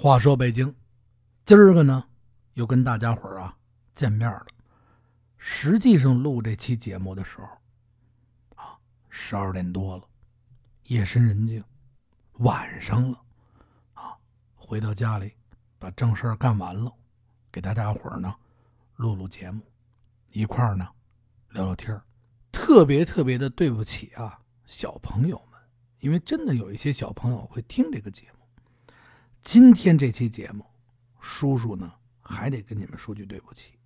话说北京，今儿个呢，又跟大家伙儿啊见面了。实际上录这期节目的时候，啊，十二点多了，夜深人静，晚上了，啊，回到家里，把正事儿干完了，给大家伙儿呢录录节目，一块儿呢聊聊天儿特别特别的对不起啊，小朋友们，因为真的有一些小朋友会听这个节目。今天这期节目，叔叔呢还得跟你们说句对不起，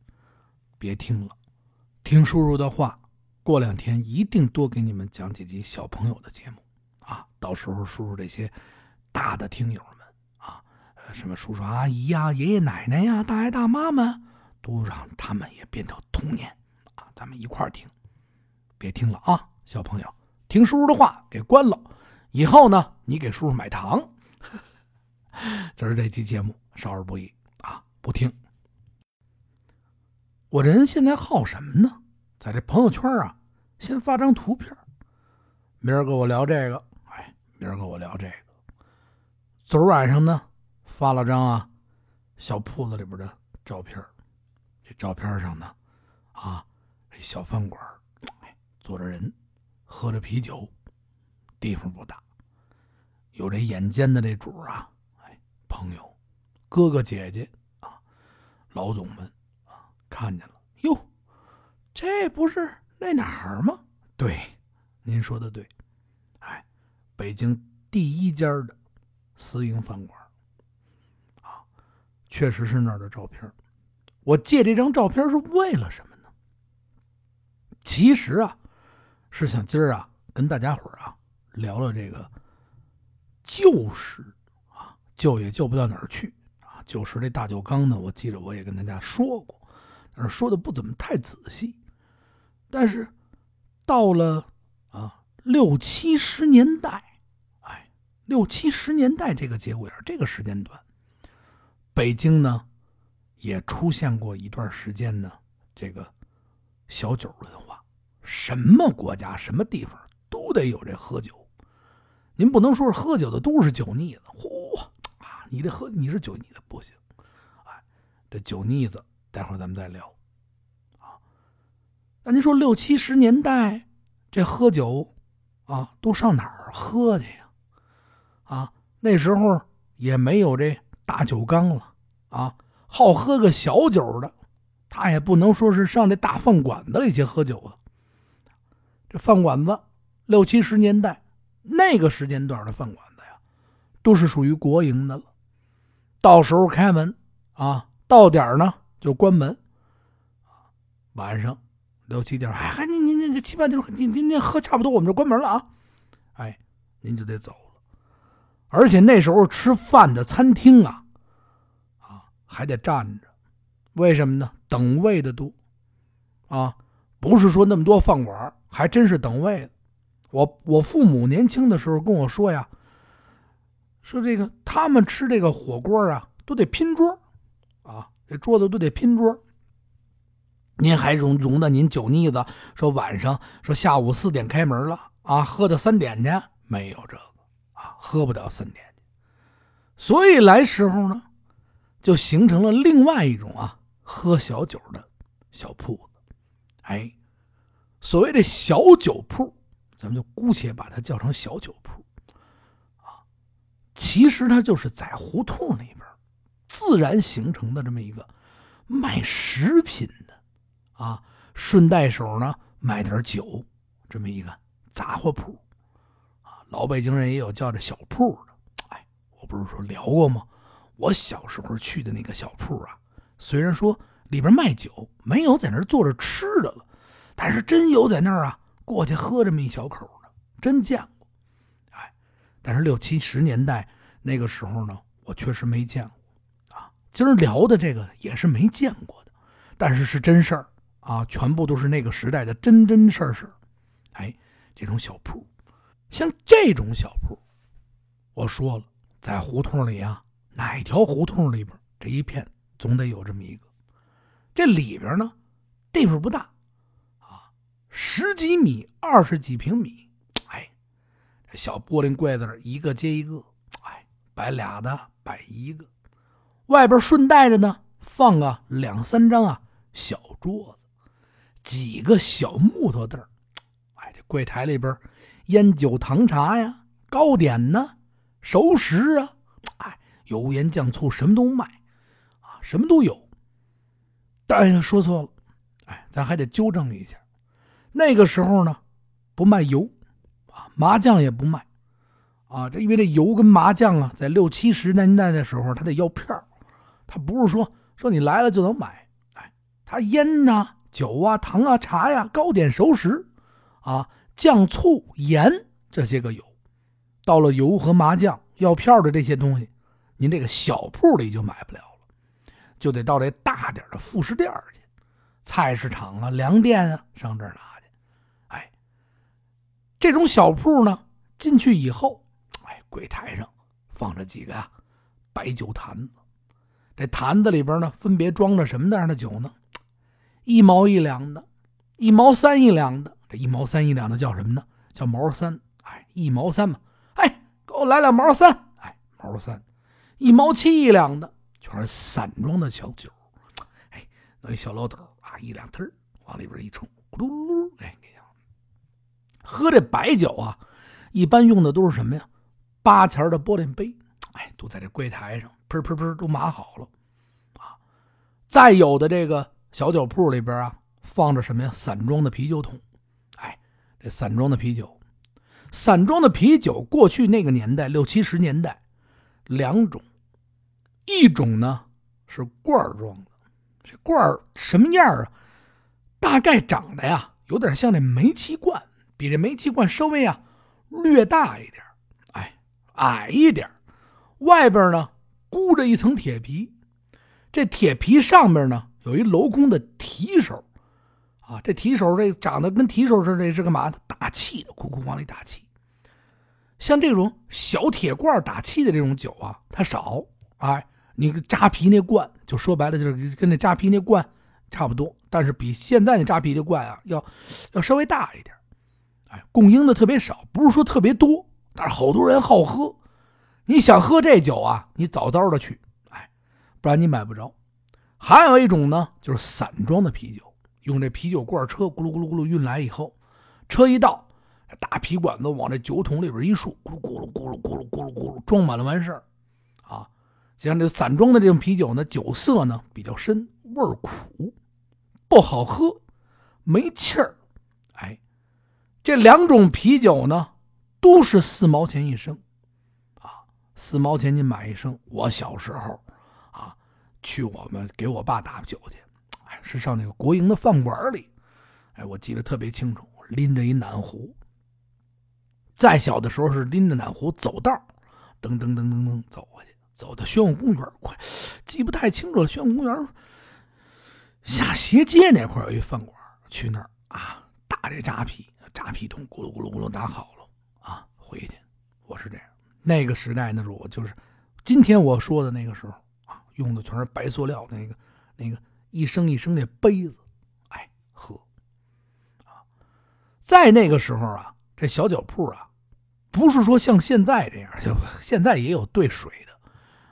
别听了，听叔叔的话，过两天一定多给你们讲几集小朋友的节目啊！到时候叔叔这些大的听友们啊，什么叔叔阿姨呀、爷爷奶奶呀、大爷大妈们，都让他们也变成童年啊！咱们一块儿听，别听了啊，小朋友，听叔叔的话给关了，以后呢，你给叔叔买糖。今儿这期节目少儿不宜啊，不听。我这人现在好什么呢？在这朋友圈啊，先发张图片，明儿跟我聊这个，哎，明儿跟我聊这个。昨儿晚上呢，发了张啊小铺子里边的照片，这照片上呢，啊，这小饭馆，哎，坐着人，喝着啤酒，地方不大，有这眼尖的这主啊。朋友、哥哥姐姐啊，老总们啊，看见了哟，这不是那哪儿吗？对，您说的对，哎，北京第一家的私营饭馆啊，确实是那儿的照片。我借这张照片是为了什么呢？其实啊，是想今儿啊跟大家伙啊聊聊这个旧时。救也救不到哪儿去啊！旧时这大酒缸呢，我记着我也跟大家说过，但是说的不怎么太仔细。但是到了啊六七十年代，哎，六七十年代这个节骨眼这个时间段，北京呢也出现过一段时间呢这个小酒文化，什么国家什么地方都得有这喝酒。您不能说是喝酒的都是酒腻子，嚯！你这喝你是酒腻子不行，哎，这酒腻子待会儿咱们再聊，啊，那您说六七十年代这喝酒啊，都上哪儿喝去呀？啊，那时候也没有这大酒缸了啊，好喝个小酒的，他也不能说是上这大饭馆子里去喝酒啊。这饭馆子六七十年代那个时间段的饭馆子呀，都是属于国营的了。到时候开门啊，到点呢就关门。晚上六七点，哎，还您您您这七八点，您您您喝差不多，我们就关门了啊。哎，您就得走了。而且那时候吃饭的餐厅啊，啊还得站着，为什么呢？等位的多啊，不是说那么多饭馆，还真是等位。我我父母年轻的时候跟我说呀。说这个，他们吃这个火锅啊，都得拼桌，啊，这桌子都得拼桌。您还容容得您酒腻子？说晚上说下午四点开门了啊，喝到三点去？没有这个啊，喝不到三点去。所以来时候呢，就形成了另外一种啊，喝小酒的小铺子。哎，所谓的小酒铺，咱们就姑且把它叫成小酒铺。其实它就是在胡同里边自然形成的这么一个卖食品的啊，顺带手呢卖点酒这么一个杂货铺啊。老北京人也有叫这小铺的。哎，我不是说聊过吗？我小时候去的那个小铺啊，虽然说里边卖酒，没有在那儿坐着吃的了，但是真有在那儿啊过去喝这么一小口的，真见过。但是六七十年代那个时候呢，我确实没见过，啊，今儿聊的这个也是没见过的，但是是真事儿啊，全部都是那个时代的真真事儿事儿。哎，这种小铺，像这种小铺，我说了，在胡同里啊，哪条胡同里边这一片总得有这么一个，这里边呢，地方不大，啊，十几米、二十几平米。小玻璃柜子一个接一个，哎，摆俩的，摆一个，外边顺带着呢放个两三张啊小桌子，几个小木头凳哎，这柜台里边烟酒糖茶呀、糕点呢、熟食啊，哎，油盐酱醋什么都卖啊，什么都有。但是说错了，哎，咱还得纠正一下，那个时候呢不卖油啊，麻将也不卖。啊，这因为这油跟麻酱啊，在六七十年代的时候，他得要票他不是说说你来了就能买，哎，他烟呐、酒啊、糖啊、茶呀、糕点、熟食，啊，酱醋盐这些个有。到了油和麻酱要票的这些东西，您这个小铺里就买不了了，就得到这大点的副食店去，菜市场啊、粮店啊，上这儿拿。这种小铺呢，进去以后。哎柜台上放着几个呀白酒坛子，这坛子里边呢分别装着什么样的酒呢？一毛一两的，一毛三一两的。这一毛三一两的叫什么呢？叫毛三。哎，一毛三嘛。哎，给我来两毛三。哎，毛三。一毛七一两的，全是散装的小酒。哎，那一小老斗啊，一两忒往里边一冲，咕噜噜噜。哎，喝这白酒啊，一般用的都是什么呀？八钱的玻璃杯，哎，都在这柜台上，喷喷喷都码好了，啊，再有的这个小酒铺里边啊，放着什么呀？散装的啤酒桶，哎，这散装的啤酒，散装的啤酒，过去那个年代，六七十年代，两种，一种呢是罐装的，这罐什么样啊？大概长得呀，有点像这煤气罐，比这煤气罐稍微啊略大一点。哎矮一点外边呢箍着一层铁皮，这铁皮上面呢有一镂空的提手，啊，这提手这长得跟提手似的，这是干嘛的？打气的，咕咕往里打气。像这种小铁罐打气的这种酒啊，它少。哎，你扎啤那罐，就说白了就是跟那扎啤那罐差不多，但是比现在那扎啤的罐啊要要稍微大一点。哎，供应的特别少，不是说特别多。但是好多人好喝，你想喝这酒啊，你早早的去，哎，不然你买不着。还有一种呢，就是散装的啤酒，用这啤酒罐车咕噜咕噜咕噜运来以后，车一到，大皮管子往这酒桶里边一竖，咕噜咕噜咕噜咕噜咕噜咕噜，装满了完事儿。啊，像这散装的这种啤酒呢，酒色呢比较深，味儿苦，不好喝，没气儿。这两种啤酒呢。都是四毛钱一升，啊，四毛钱你买一升。我小时候，啊，去我们给我爸打酒去，哎，是上那个国营的饭馆里，哎，我记得特别清楚，拎着一暖壶。再小的时候是拎着暖壶走道，噔噔噔噔噔走过去，走到宣武公园，快记不太清楚了。宣武公园下斜街那块有一饭馆，去那儿啊，打这扎啤，扎啤桶咕噜咕噜咕噜打好了啊。回去，我是这样。那个时代，那是我就是今天我说的那个时候啊，用的全是白塑料那个那个一升一升的杯子，哎，喝啊。在那个时候啊，这小酒铺啊，不是说像现在这样，就现在也有兑水的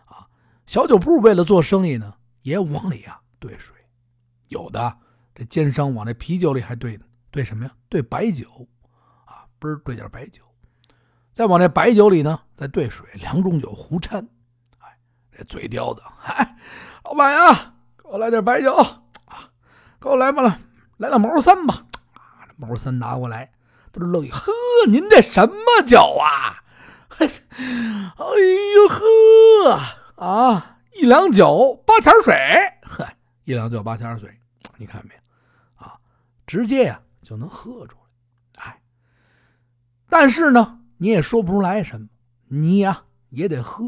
啊。小酒铺为了做生意呢，也往里啊兑水，有的这奸商往这啤酒里还兑呢兑什么呀？兑白酒啊，不是兑点白酒。再往这白酒里呢，再兑水，两种酒胡掺。哎，这嘴叼的，嗨，老板呀，给我来点白酒啊！给我来吧了，来两毛三吧。啊，毛三拿过来，都是乐意。呵，您这什么酒啊？哎呦呵啊，一两酒八钱水，呵，一两酒八钱水，你看没有？啊，直接呀就能喝出来。哎，但是呢。你也说不出来什么，你呀也得喝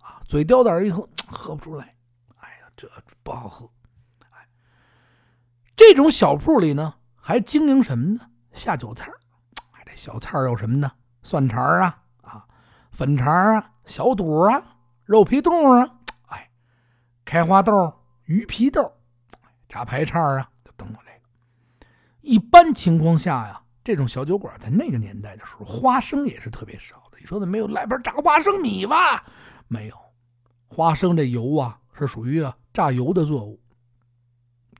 啊，嘴叼点一喝，喝不出来。哎呀，这不好喝。哎，这种小铺里呢，还经营什么呢？下酒菜哎，这小菜有什么呢？蒜肠啊，啊，粉肠啊，小肚啊，肉皮冻啊，哎，开花豆、鱼皮豆，炸排叉啊，一般情况下呀。这种小酒馆在那个年代的时候，花生也是特别少的。你说的没有来盘炸花生米吧？没有，花生这油啊是属于啊榨油的作物。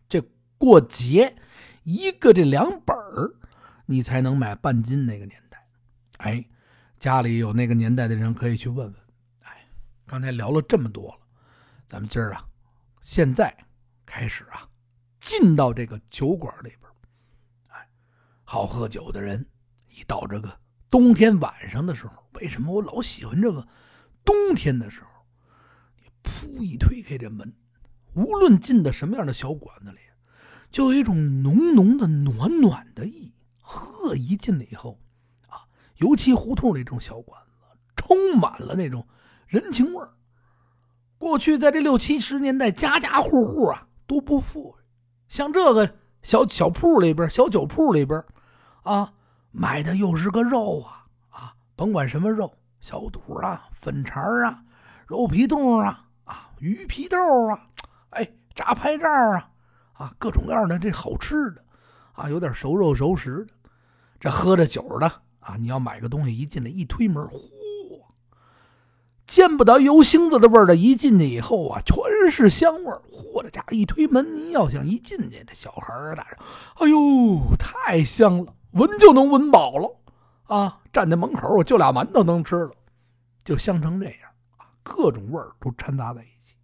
这过节一个这两本儿，你才能买半斤。那个年代，哎，家里有那个年代的人可以去问问。哎，刚才聊了这么多了，咱们今儿啊，现在开始啊，进到这个酒馆里边。好喝酒的人一到这个冬天晚上的时候，为什么我老喜欢这个冬天的时候？你噗一推开这门，无论进到什么样的小馆子里。就有一种浓浓的暖暖的意，呵，一进来以后，啊，尤其胡同里这种小馆子，充满了那种人情味儿。过去在这六七十年代，家家户户啊都不富裕，像这个小小铺里边、小酒铺里边，啊，买的又是个肉啊啊，甭管什么肉，小肚啊、粉肠啊、肉皮冻啊、啊鱼皮豆啊，哎，炸排炸啊。啊，各种各样的这好吃的，啊，有点熟肉熟食的，这喝着酒的啊，你要买个东西，一进来一推门，嚯，见不得油星子的味儿的，一进去以后啊，全是香味儿。嚯，这家伙一推门，您要想一进去，这小孩儿大人，哎呦，太香了，闻就能闻饱了啊！站在门口，我就俩馒头能吃了，就香成这样啊，各种味儿都掺杂在一起。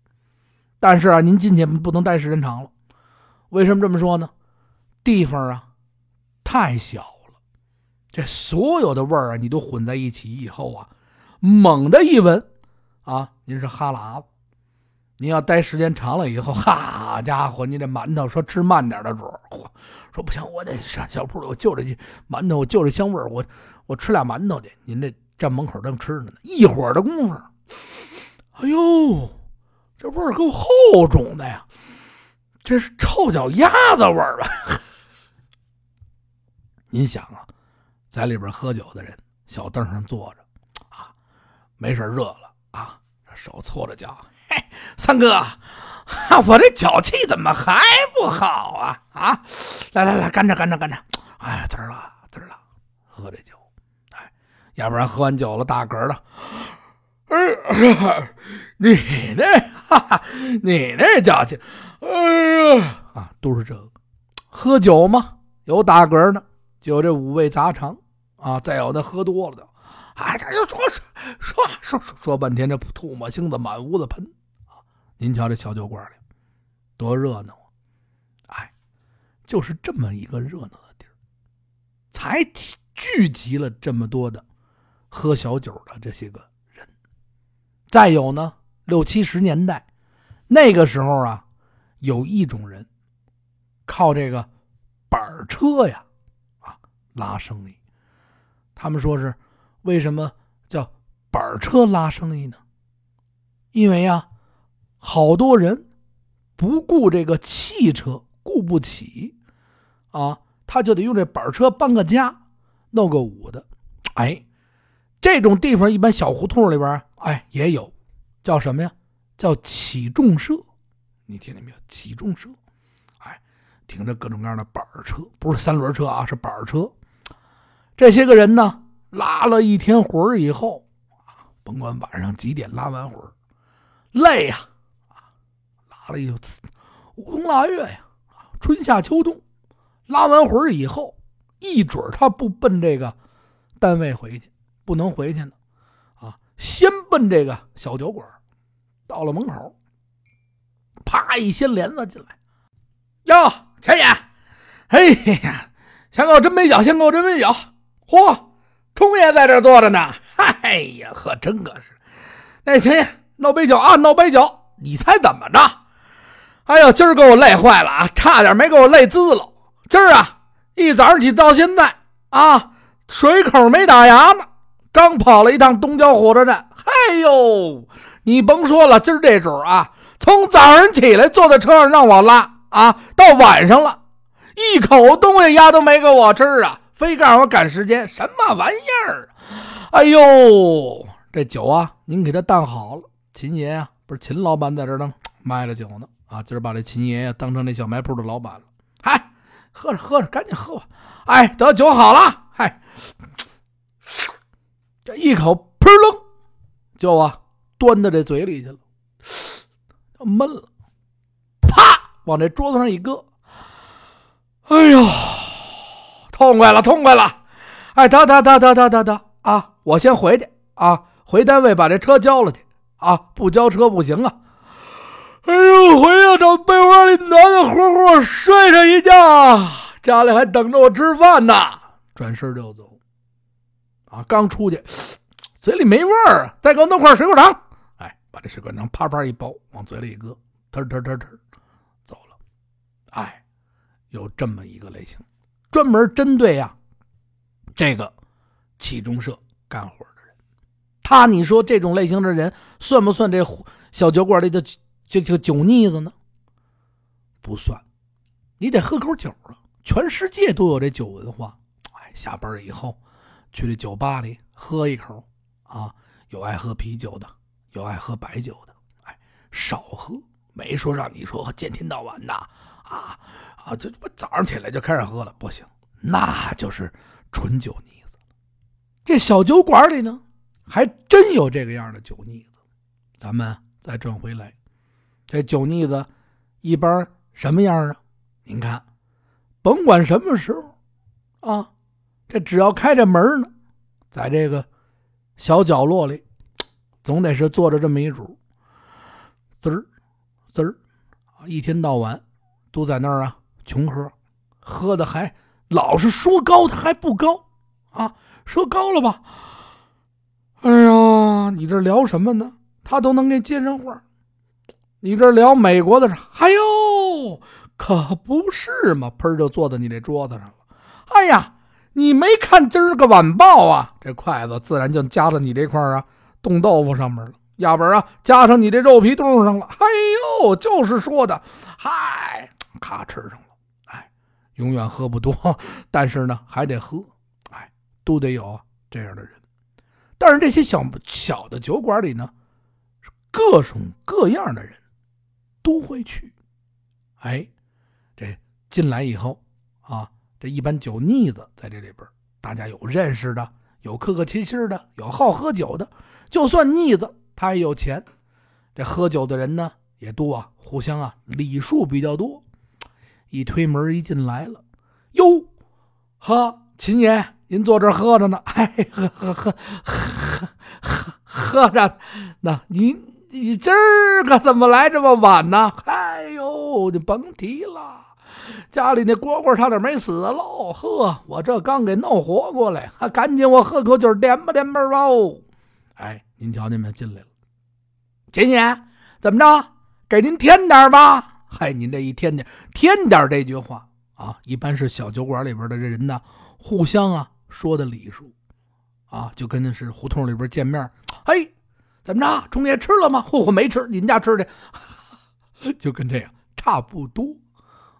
但是啊，您进去不能待时间长了。为什么这么说呢？地方啊太小了，这所有的味儿啊，你都混在一起以后啊，猛的一闻啊，您是哈喇子。您要待时间长了以后，哈家伙，你这馒头说吃慢点的主，嚯，说不行，我得上小铺里，我就这馒头，我就这香味儿，我我吃俩馒头去。您这站门口正吃着呢，一会儿的功夫，哎呦，这味儿够厚重的呀！这是臭脚丫子味儿吧？您想啊，在里边喝酒的人，小凳上坐着，啊，没事热了啊，手搓着脚，三哥，我这脚气怎么还不好啊？啊，来来来，干着干着干着，哎，滋了滋了，喝这酒，哎，要不然喝完酒了打嗝的，哎，你那，哈哈，你那脚气。哎呀。啊，都是这个，喝酒嘛，有打嗝的，就这五味杂肠。啊，再有那喝多了的，哎，这就说说说说说半天，这吐沫星子满屋子喷！您瞧这小酒馆里多热闹啊！哎，就是这么一个热闹的地儿，才聚集了这么多的喝小酒的这些个人。再有呢，六七十年代那个时候啊。有一种人，靠这个板车呀，啊拉生意。他们说是为什么叫板车拉生意呢？因为呀，好多人不顾这个汽车，顾不起啊，他就得用这板车搬个家，弄个五的。哎，这种地方一般小胡同里边，哎也有，叫什么呀？叫起重社。你听见没有？起重社，哎，停着各种各样的板车，不是三轮车啊，是板车。这些个人呢，拉了一天活以后，甭管晚上几点拉完活累呀，拉了一五冬腊月呀，春夏秋冬，拉完魂以后，一准他不奔这个单位回去，不能回去呢，啊，先奔这个小酒馆，到了门口。啪！一掀帘子进来，哟，钱爷，哎呀，先给我斟杯酒，先给我斟杯酒。嚯，冲爷在这坐着呢。哎呀，呵，真个是。那钱爷，闹杯酒啊，闹杯酒。你猜怎么着？哎呦，今儿给我累坏了啊，差点没给我累滋了。今儿啊，一早上起到现在啊，水口没打牙呢，刚跑了一趟东郊火车站。哎呦，你甭说了，今儿这主啊。从早上起来坐在车上让我拉啊，到晚上了，一口东西丫都没给我吃啊，非告诉我赶时间，什么玩意儿？哎呦，这酒啊，您给他当好了。秦爷啊，不是秦老板在这呢，卖了酒呢啊，今儿把这秦爷爷当成那小卖铺的老板了。嗨，喝着喝着，赶紧喝吧。哎，得酒好了，嗨，这一口噗楞，就啊端到这嘴里去了。闷了，啪，往这桌子上一搁。哎呦，痛快了，痛快了！哎，得得得得得得得啊！我先回去啊，回单位把这车交了去啊，不交车不行啊！哎呦，回呀，找被窝里暖暖和和睡上一觉，家里还等着我吃饭呢。转身就走，啊，刚出去，嘴里没味儿，再给我弄块水果糖。哎，把这水果糖啪啪一包，往嘴里一搁，嘚嘚嘚嘚，走了。哎，有这么一个类型，专门针对呀这个七中社干活的人。他，你说这种类型的人算不算这小酒馆里的这这个酒腻子呢？不算，你得喝口酒啊。全世界都有这酒文化。哎下班以后，去这酒吧里喝一口，啊，有爱喝啤酒的，有爱喝白酒的，哎，少喝，没说让你说见天到晚的，啊啊，这我早上起来就开始喝了，不行，那就是纯酒腻子。这小酒馆里呢，还真有这个样的酒腻子。咱们再转回来，这酒腻子一般什么样啊？您看，甭管什么时候，啊。这只要开着门呢，在这个小角落里，总得是坐着这么一主，滋儿滋儿，一天到晚都在那儿啊，穷喝，喝的还老是说高，他还不高啊，说高了吧？哎呀，你这聊什么呢？他都能给接上话。你这聊美国的啥？哎呦，可不是嘛，喷就坐在你这桌子上了。哎呀！你没看今儿个晚报啊？这筷子自然就夹到你这块啊冻豆腐上面了，要不然啊夹上你这肉皮冻上了。哎呦，就是说的，嗨，咔吃上了。哎，永远喝不多，但是呢还得喝。哎，都得有这样的人。但是这些小小的酒馆里呢，各种各样的人都会去。哎，这进来以后啊。这一般酒腻子在这里边，大家有认识的，有客客气气的，有好喝酒的。就算腻子，他也有钱。这喝酒的人呢也多啊，互相啊礼数比较多。一推门一进来了，哟，呵，秦爷，您坐这喝着呢。哎，喝喝喝喝喝喝着。那您你今儿个怎么来这么晚呢？哎呦，你甭提了。家里那蝈蝈差点没死喽！呵，我这刚给弄活过来，还赶紧我喝口酒垫吧垫吧吧。哎，您瞧，您们进来了，秦爷，怎么着？给您添点吧。嗨，您这一添点，添点这句话啊，一般是小酒馆里边的这人呢，互相啊说的礼数啊，就跟那是胡同里边见面，嘿，怎么着？中爷吃了吗？嚯嚯，没吃，你们家吃的，就跟这样差不多。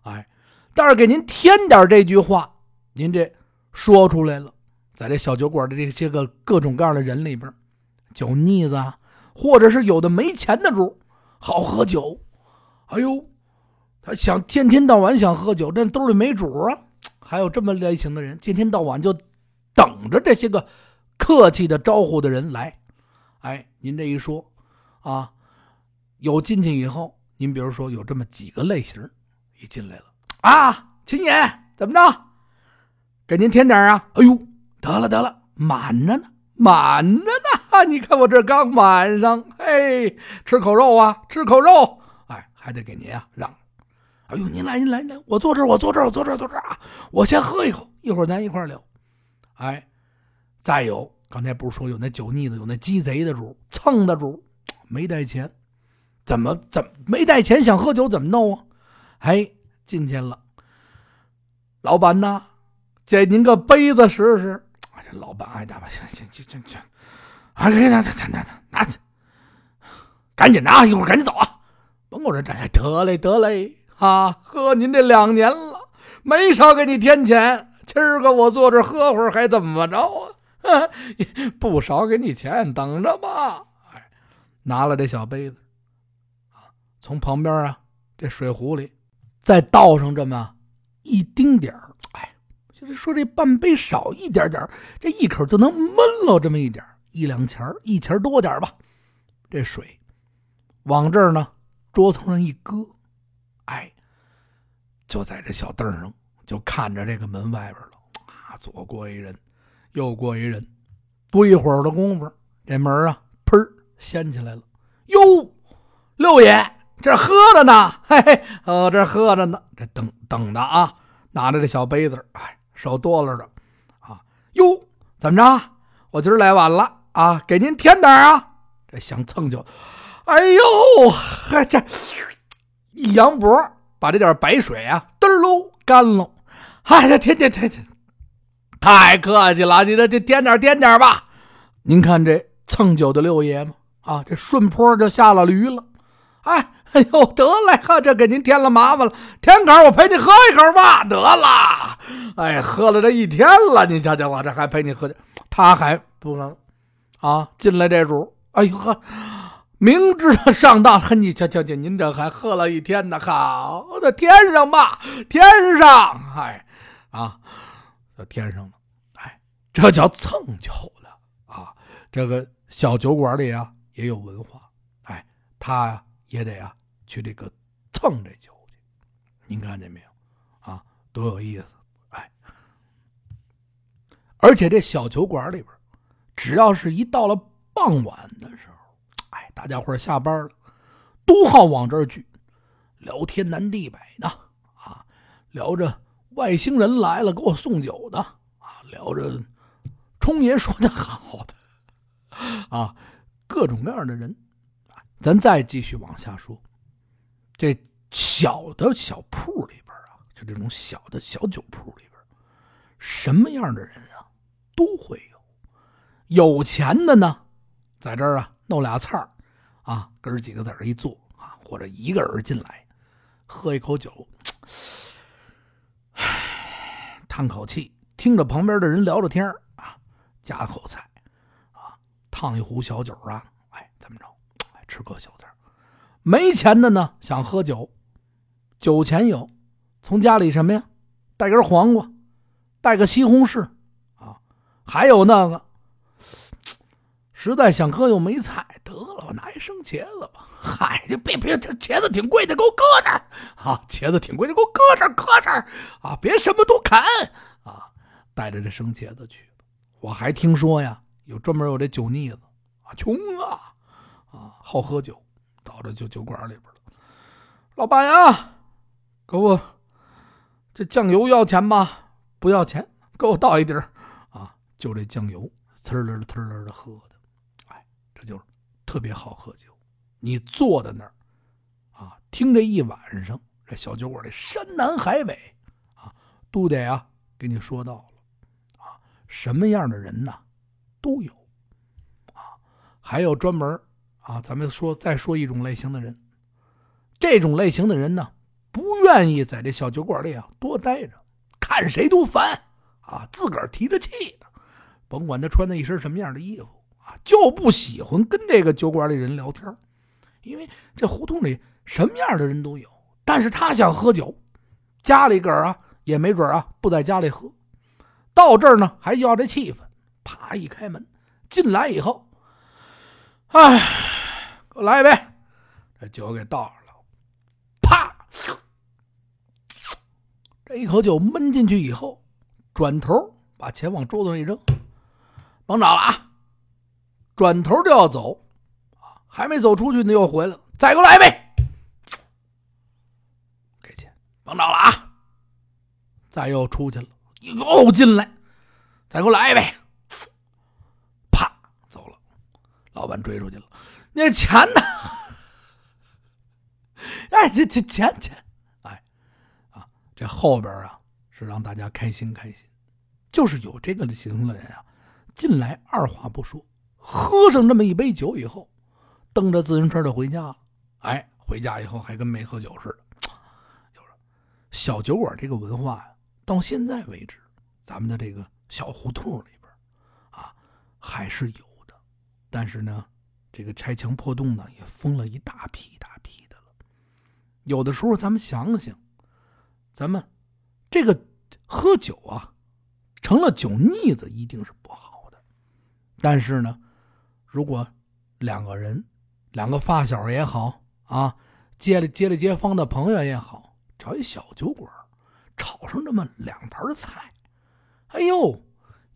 哎。但是给您添点这句话，您这说出来了，在这小酒馆的这些个各种各样的人里边，酒腻子，啊，或者是有的没钱的主，好喝酒，哎呦，他想天天到晚想喝酒，这兜里没主啊。还有这么类型的人，天天到晚就等着这些个客气的招呼的人来。哎，您这一说啊，有进去以后，您比如说有这么几个类型，一进来了。啊，秦爷，怎么着？给您添点啊？哎呦，得了得了，满着呢，满着呢！你看我这刚满上，嘿，吃口肉啊，吃口肉，哎，还得给您啊让。哎呦，您来您来您来，我坐这儿，我坐这儿，我坐这儿，坐这儿啊！我先喝一口，一会儿咱一块聊。哎，再有，刚才不是说有那酒腻子，有那鸡贼的主，蹭的主，没带钱，怎么怎么没带钱想喝酒怎么弄啊？哎。进去了，老板呐，借您个杯子试试。这老板爱，大吧，行行行行行，啊，给拿拿拿拿拿去，赶紧拿，一会儿赶紧走啊！甭我这站，得嘞得嘞，啊，喝您这两年了，没少给你添钱。今儿个我坐这喝会儿，还怎么着啊？不少给你钱，等着吧。哎，拿了这小杯子，从旁边啊这水壶里。再倒上这么一丁点儿，哎，就是说这半杯少一点点这一口就能闷了这么一点一两钱一钱多点吧。这水往这儿呢桌子上一搁，哎，就在这小凳上，就看着这个门外边了。啊，左过一人，又过一人，不一会儿的功夫，这门啊，砰掀起来了。哟，六爷，这喝着呢，嘿嘿，呃，这喝着呢，这等等的啊，拿着这小杯子，哎，手哆嗦着，啊，哟，怎么着？我今儿来晚了啊，给您添点啊。这想蹭就，哎呦，嗨，这一扬脖，把这点白水啊，嘚喽干了。嗨，这添添添添，太客气了，你这这掂点掂点吧。您看这蹭酒的六爷吗？啊，这顺坡就下了驴了。哎，哎呦，得嘞，哈，这给您添了麻烦了。添口，我陪你喝一口吧。得了，哎，喝了这一天了，你瞧瞧我这还陪你喝酒，他还不能啊，进来这主。哎呦呵，明知道上当，你瞧瞧瞧，您这还喝了一天呢！好，的天上吧，天上，哎，啊，天上呢，哎，这叫蹭酒的啊！这个小酒馆里啊也有文化，哎，他也得啊去这个蹭这酒去，您看见没有？啊，多有意思！哎，而且这小酒馆里边，只要是一到了。傍晚的时候，哎，大家伙下班了，都好往这儿聚，聊天南地北的啊，聊着外星人来了给我送酒的啊，聊着冲爷说的好的啊，各种各样的人。咱再继续往下说，这小的小铺里边啊，就这种小的小酒铺里边，什么样的人啊都会有，有钱的呢。在这儿啊，弄俩菜儿，啊，哥几个在这一坐啊，或者一个人进来，喝一口酒，叹口气，听着旁边的人聊着天啊，夹口菜，啊，烫一壶小酒啊，哎，怎么着，吃个小菜没钱的呢，想喝酒，酒钱有，从家里什么呀，带根黄瓜，带个西红柿，啊，还有那个。实在想喝又没菜，得了，我拿一生茄子吧。嗨，就别别，这茄子挺贵的，给我搁这儿啊！茄子挺贵的，给我搁这儿，搁这儿啊！别什么都砍啊！带着这生茄子去。我还听说呀，有专门有这酒腻子啊，穷啊啊，好喝酒，到这酒酒馆里边了。老板呀，给我这酱油要钱吗？不要钱，给我倒一碟啊！就这酱油，呲儿呲儿的喝的，哎。这就是特别好喝酒，你坐在那儿，啊，听这一晚上，这小酒馆里山南海北，啊，都得啊给你说到了，啊，什么样的人呢，都有，啊，还有专门啊，咱们说再说一种类型的人，这种类型的人呢，不愿意在这小酒馆里啊多待着，看谁都烦，啊，自个儿提着气的，甭管他穿的一身什么样的衣服。啊就不喜欢跟这个酒馆里人聊天，因为这胡同里什么样的人都有。但是他想喝酒，家里个啊也没准啊不在家里喝，到这儿呢还要这气氛。啪一开门进来以后，哎，给我来一杯，这酒给倒上了。啪，这一口酒闷进去以后，转头把钱往桌子上一扔，甭找了啊。转头就要走，还没走出去呢，又回来了。再给我来一杯，给钱，甭找了啊！再又出去了，又进来，再给我来一杯，啪，走了。老板追出去了，那钱呢？哎，这这钱钱，哎，啊，这后边啊是让大家开心开心，就是有这个类型的人啊，进来二话不说。喝上这么一杯酒以后，蹬着自行车就回家了。哎，回家以后还跟没喝酒似的。就是小酒馆这个文化呀，到现在为止，咱们的这个小胡同里边啊，还是有的。但是呢，这个拆墙破洞呢，也封了一大批一大批的了。有的时候，咱们想想，咱们这个喝酒啊，成了酒腻子，一定是不好的。但是呢。如果两个人，两个发小也好啊，街里街里街坊的朋友也好，找一小酒馆，炒上这么两盘菜，哎呦，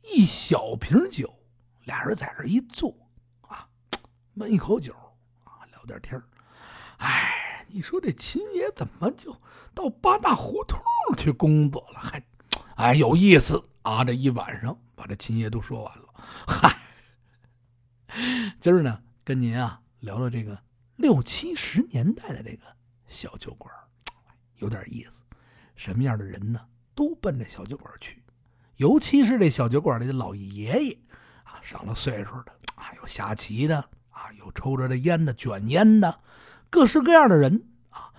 一小瓶酒，俩人在这一坐啊，闷一口酒啊，聊点天哎，你说这秦爷怎么就到八大胡同去工作了？还，哎，有意思啊！这一晚上把这秦爷都说完了。嗨，今儿呢，跟您啊聊聊这个六七十年代的这个小酒馆，有点意思。什么样的人呢，都奔这小酒馆去，尤其是这小酒馆里的老爷爷啊，上了岁数的啊，有下棋的啊，有抽着的烟的、卷烟的，各式各样的人啊，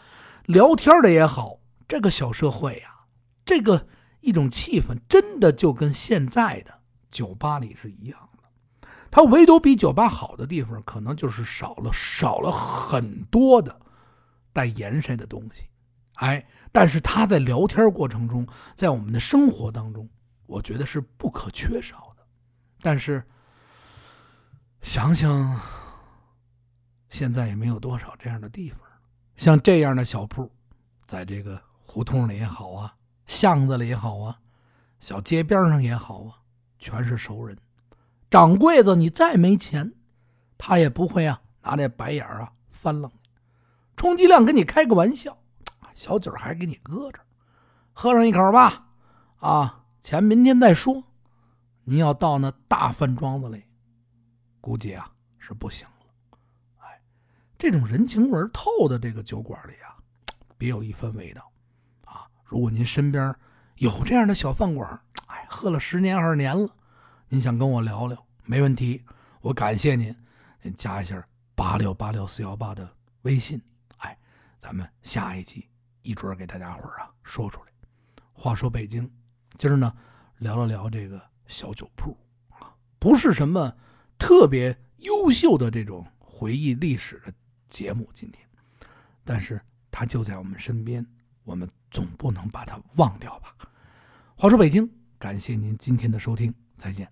聊天的也好。这个小社会呀，这个一种气氛，真的就跟现在的。酒吧里是一样，它唯独比酒吧好的地方，可能就是少了少了很多的带盐水的东西，哎，但是它在聊天过程中，在我们的生活当中，我觉得是不可缺少的。但是想想，现在也没有多少这样的地方，像这样的小铺，在这个胡同里也好啊，巷子里也好啊，小街边上也好啊。全是熟人，掌柜子，你再没钱，他也不会啊拿这白眼啊翻楞，充其量跟你开个玩笑，小酒还给你搁着，喝上一口吧，啊，钱明天再说。您要到那大饭庄子里，估计啊是不行了。哎，这种人情味透的这个酒馆里啊，别有一番味道啊。如果您身边有这样的小饭馆，哎喝了十年二十年了，您想跟我聊聊？没问题，我感谢您，您加一下八六八六四幺八的微信。哎，咱们下一集一准给大家伙啊说出来。话说北京，今儿呢聊了聊这个小酒铺啊，不是什么特别优秀的这种回忆历史的节目，今天，但是它就在我们身边，我们总不能把它忘掉吧？话说北京。感谢您今天的收听，再见。